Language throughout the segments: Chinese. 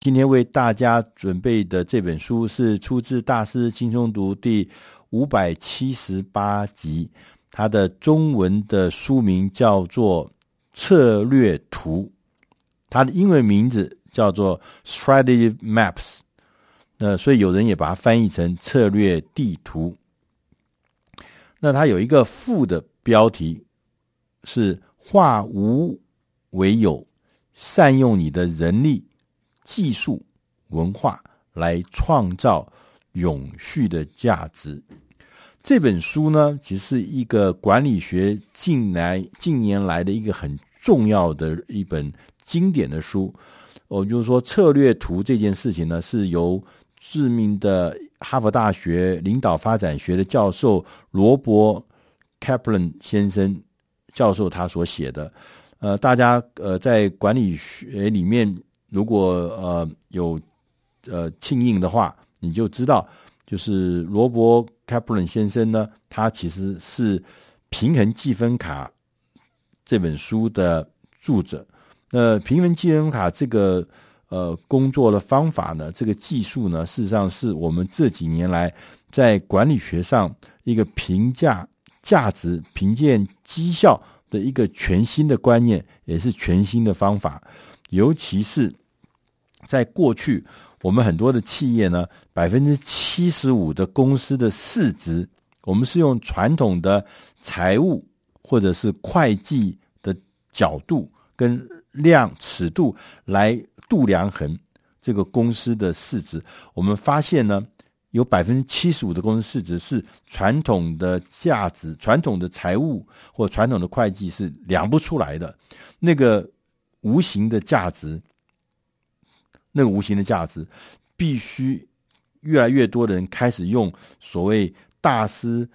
今天为大家准备的这本书是出自《大师轻松读》第五百七十八集，它的中文的书名叫做《策略图》，它的英文名字叫做《Strategy Maps》。那所以有人也把它翻译成“策略地图”。那它有一个副的标题是“化无为有”，善用你的人力。技术文化来创造永续的价值。这本书呢，其实是一个管理学近来近年来的一个很重要的一本经典的书。哦，就是说策略图这件事情呢，是由知名的哈佛大学领导发展学的教授罗伯·卡普伦先生教授他所写的。呃，大家呃在管理学里面。如果呃有呃庆应的话，你就知道，就是罗伯·卡普伦先生呢，他其实是《平衡计分卡》这本书的著者。那平衡计分卡这个呃工作的方法呢，这个技术呢，事实上是我们这几年来在管理学上一个评价价值、评鉴绩效的一个全新的观念，也是全新的方法，尤其是。在过去，我们很多的企业呢，百分之七十五的公司的市值，我们是用传统的财务或者是会计的角度跟量尺度来度量衡这个公司的市值。我们发现呢，有百分之七十五的公司市值是传统的价值、传统的财务或传统的会计是量不出来的，那个无形的价值。那个无形的价值，必须越来越多的人开始用所谓大师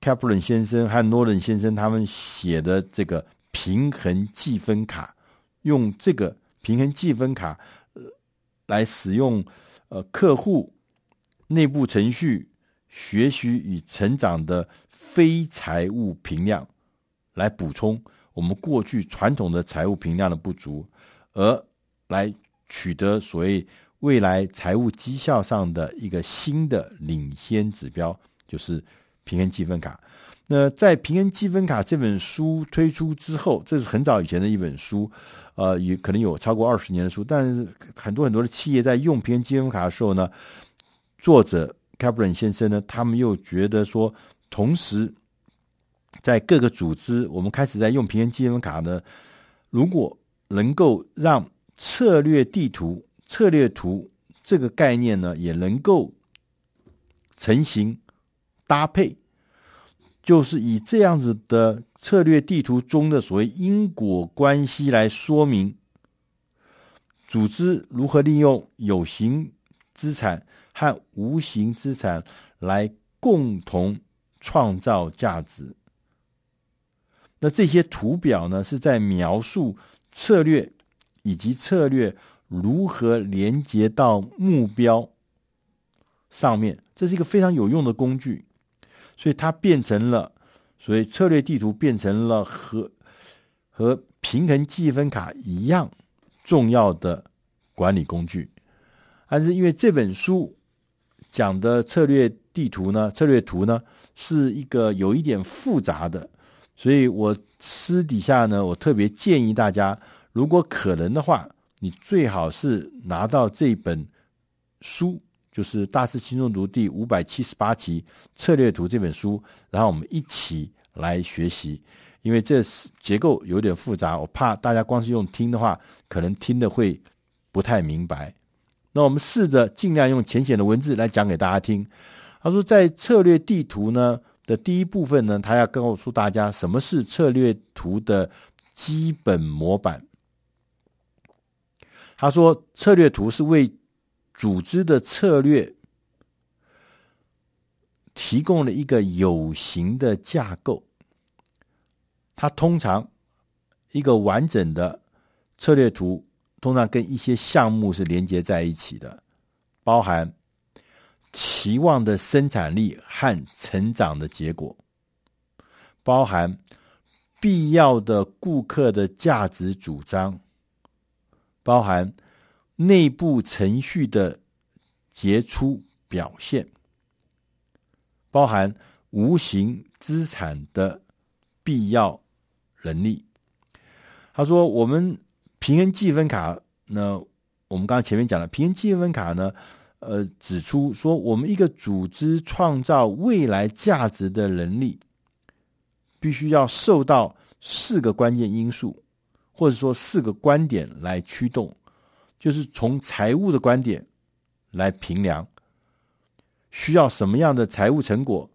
卡普伦先生和诺伦先生他们写的这个平衡计分卡，用这个平衡计分卡来使用呃客户内部程序学习与成长的非财务评量，来补充我们过去传统的财务评量的不足，而来。取得所谓未来财务绩效上的一个新的领先指标，就是平衡积分卡。那在平衡积分卡这本书推出之后，这是很早以前的一本书，呃，也可能有超过二十年的书。但是很多很多的企业在用平衡积分卡的时候呢，作者卡普伦先生呢，他们又觉得说，同时在各个组织，我们开始在用平衡积分卡呢，如果能够让策略地图、策略图这个概念呢，也能够成型搭配，就是以这样子的策略地图中的所谓因果关系来说明组织如何利用有形资产和无形资产来共同创造价值。那这些图表呢，是在描述策略。以及策略如何连接到目标上面，这是一个非常有用的工具，所以它变成了，所以策略地图变成了和和平衡计分卡一样重要的管理工具。但是因为这本书讲的策略地图呢，策略图呢是一个有一点复杂的，所以我私底下呢，我特别建议大家。如果可能的话，你最好是拿到这本书，就是《大师轻松读》第五百七十八期《策略图》这本书，然后我们一起来学习。因为这结构有点复杂，我怕大家光是用听的话，可能听的会不太明白。那我们试着尽量用浅显的文字来讲给大家听。他说，在策略地图呢的第一部分呢，他要告诉大家什么是策略图的基本模板。他说：“策略图是为组织的策略提供了一个有形的架构。它通常一个完整的策略图，通常跟一些项目是连接在一起的，包含期望的生产力和成长的结果，包含必要的顾客的价值主张。”包含内部程序的杰出表现，包含无形资产的必要能力。他说：“我们平衡计分卡呢，我们刚刚前面讲了，平衡计分卡呢，呃，指出说，我们一个组织创造未来价值的能力，必须要受到四个关键因素，或者说四个观点来驱动，就是从财务的观点来评量，需要什么样的财务成果，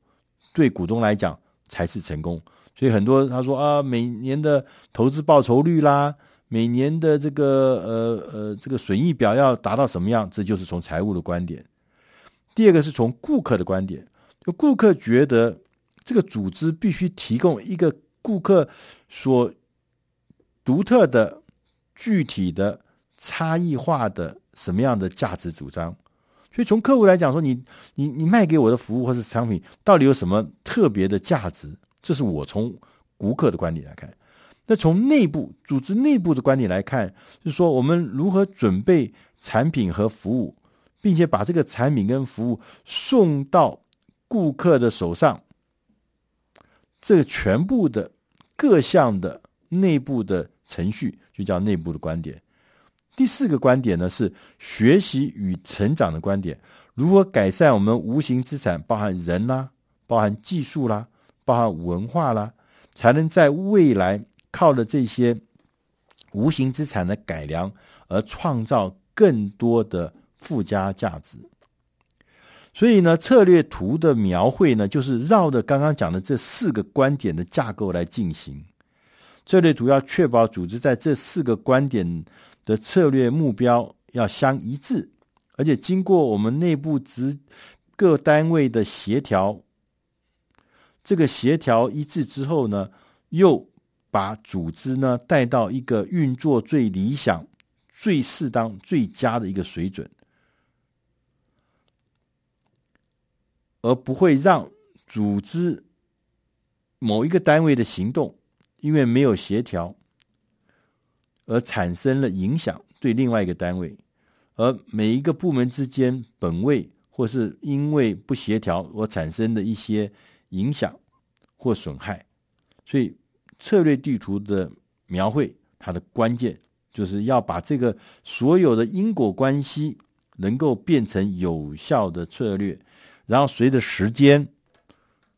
对股东来讲才是成功。”所以很多他说啊，每年的投资报酬率啦，每年的这个呃呃这个损益表要达到什么样，这就是从财务的观点。第二个是从顾客的观点，就顾客觉得这个组织必须提供一个顾客所独特的、具体的、差异化的什么样的价值主张。所以从客户来讲说，你你你卖给我的服务或是产品到底有什么特别的价值？这是我从顾客的观点来看，那从内部组织内部的观点来看，就是说我们如何准备产品和服务，并且把这个产品跟服务送到顾客的手上，这个全部的各项的内部的程序就叫内部的观点。第四个观点呢是学习与成长的观点，如何改善我们无形资产，包含人啦，包含技术啦。包含文化啦，才能在未来靠着这些无形资产的改良而创造更多的附加价值。所以呢，策略图的描绘呢，就是绕着刚刚讲的这四个观点的架构来进行。策略主要确保组织在这四个观点的策略目标要相一致，而且经过我们内部职各单位的协调。这个协调一致之后呢，又把组织呢带到一个运作最理想、最适当、最佳的一个水准，而不会让组织某一个单位的行动因为没有协调而产生了影响，对另外一个单位，而每一个部门之间本位或是因为不协调而产生的一些。影响或损害，所以策略地图的描绘，它的关键就是要把这个所有的因果关系能够变成有效的策略，然后随着时间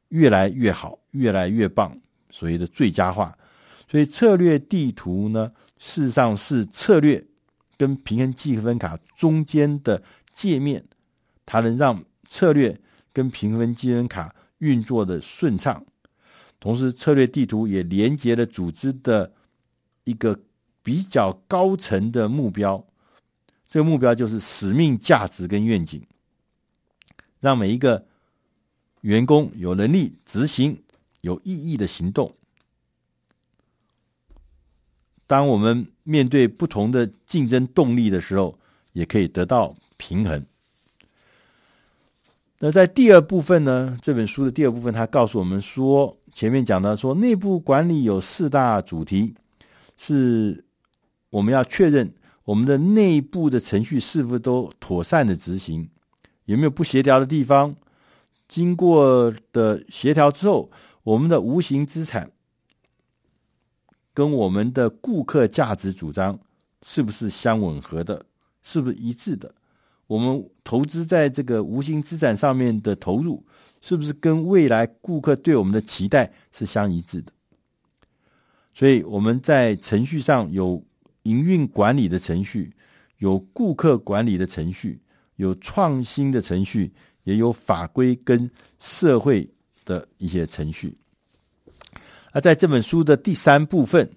越来越好，越来越棒，所谓的最佳化。所以策略地图呢，事实上是策略跟平衡计分卡中间的界面，它能让策略跟平衡计分卡。运作的顺畅，同时策略地图也连接了组织的一个比较高层的目标。这个目标就是使命、价值跟愿景，让每一个员工有能力执行有意义的行动。当我们面对不同的竞争动力的时候，也可以得到平衡。那在第二部分呢？这本书的第二部分，他告诉我们说，前面讲到说，内部管理有四大主题，是我们要确认我们的内部的程序是否都妥善的执行，有没有不协调的地方？经过的协调之后，我们的无形资产跟我们的顾客价值主张是不是相吻合的？是不是一致的？我们投资在这个无形资产上面的投入，是不是跟未来顾客对我们的期待是相一致的？所以我们在程序上有营运管理的程序，有顾客管理的程序，有创新的程序，也有法规跟社会的一些程序。那在这本书的第三部分，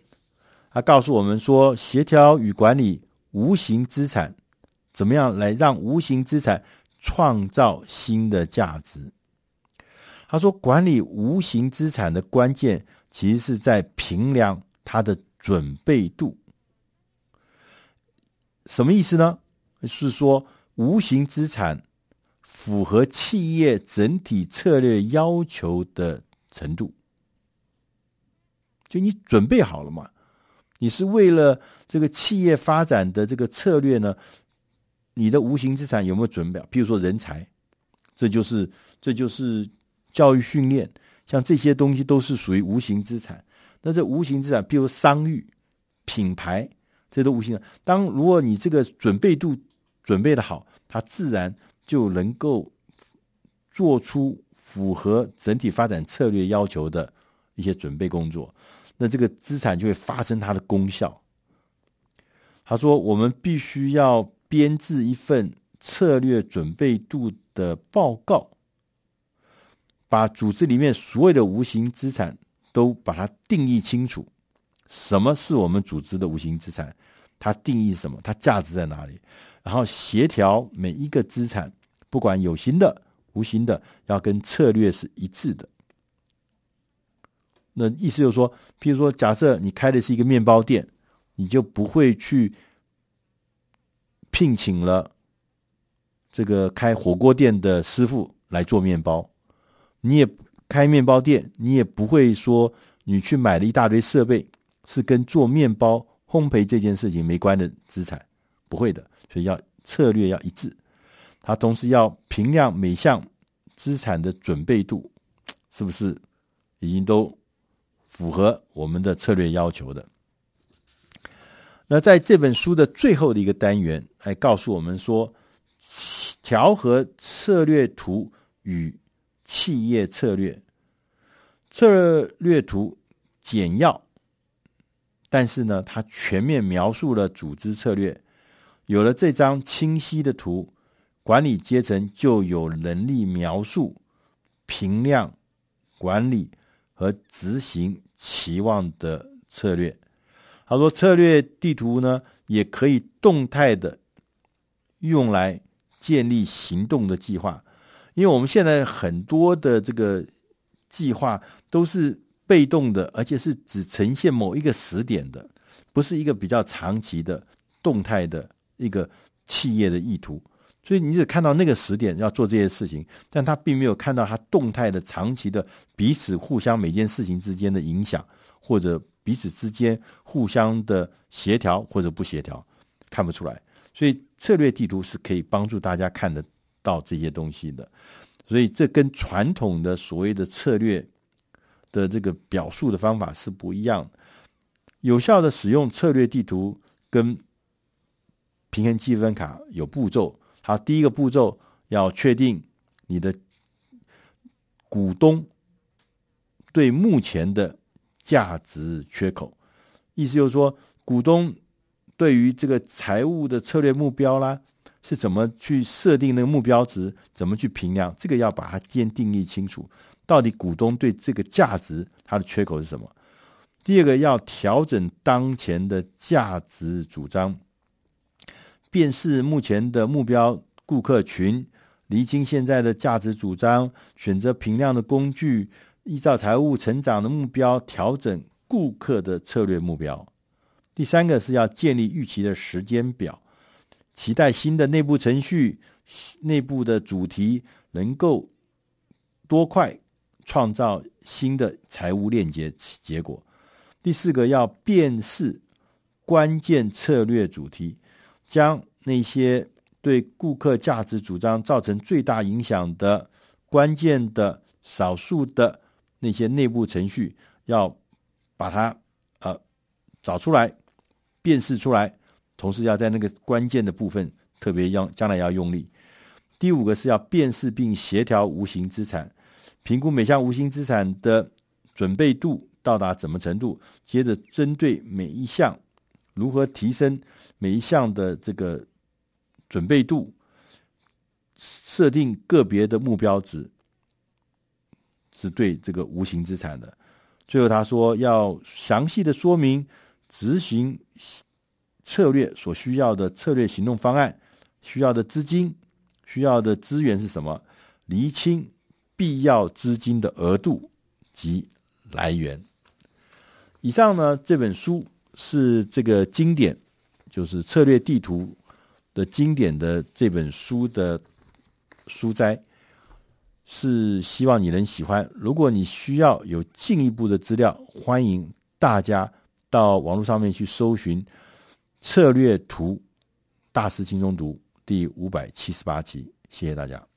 他告诉我们说，协调与管理无形资产。怎么样来让无形资产创造新的价值？他说，管理无形资产的关键其实是在评量它的准备度。什么意思呢？是说无形资产符合企业整体策略要求的程度，就你准备好了嘛？你是为了这个企业发展的这个策略呢？你的无形资产有没有准备？比如说人才，这就是这就是教育训练，像这些东西都是属于无形资产。那这无形资产，比如商誉、品牌，这都无形的。当如果你这个准备度准备的好，它自然就能够做出符合整体发展策略要求的一些准备工作。那这个资产就会发生它的功效。他说：“我们必须要编制一份策略准备度的报告，把组织里面所有的无形资产都把它定义清楚。什么是我们组织的无形资产？它定义什么？它价值在哪里？然后协调每一个资产，不管有形的、无形的，要跟策略是一致的。那意思就是说，譬如说，假设你开的是一个面包店。”你就不会去聘请了这个开火锅店的师傅来做面包，你也开面包店，你也不会说你去买了一大堆设备是跟做面包烘焙这件事情没关的资产，不会的，所以要策略要一致，它同时要评量每项资产的准备度，是不是已经都符合我们的策略要求的？那在这本书的最后的一个单元，还告诉我们说，调和策略图与企业策略。策略图简要，但是呢，它全面描述了组织策略。有了这张清晰的图，管理阶层就有能力描述、评量、管理和执行期望的策略。他说：“策略地图呢，也可以动态的用来建立行动的计划，因为我们现在很多的这个计划都是被动的，而且是只呈现某一个时点的，不是一个比较长期的动态的一个企业的意图。所以你只看到那个时点要做这些事情，但他并没有看到他动态的、长期的彼此互相每件事情之间的影响，或者。”彼此之间互相的协调或者不协调，看不出来。所以策略地图是可以帮助大家看得到这些东西的。所以这跟传统的所谓的策略的这个表述的方法是不一样。有效的使用策略地图跟平衡积分卡有步骤。好，第一个步骤要确定你的股东对目前的。价值缺口，意思就是说，股东对于这个财务的策略目标啦，是怎么去设定那个目标值，怎么去评量，这个要把它先定义清楚。到底股东对这个价值它的缺口是什么？第二个要调整当前的价值主张，辨识目前的目标顾客群，厘清现在的价值主张，选择评量的工具。依照财务成长的目标调整顾客的策略目标。第三个是要建立预期的时间表，期待新的内部程序、内部的主题能够多快创造新的财务链接结果。第四个要辨识关键策略主题，将那些对顾客价值主张造成最大影响的关键的少数的。那些内部程序要把它呃找出来、辨识出来，同时要在那个关键的部分特别要将来要用力。第五个是要辨识并协调无形资产，评估每项无形资产的准备度到达什么程度，接着针对每一项如何提升每一项的这个准备度，设定个别的目标值。是对这个无形资产的。最后他说要详细的说明执行策略所需要的策略行动方案，需要的资金、需要的资源是什么，厘清必要资金的额度及来源。以上呢，这本书是这个经典，就是策略地图的经典的这本书的书摘。是希望你能喜欢。如果你需要有进一步的资料，欢迎大家到网络上面去搜寻《策略图大师轻松读》第第五百七十八集。谢谢大家。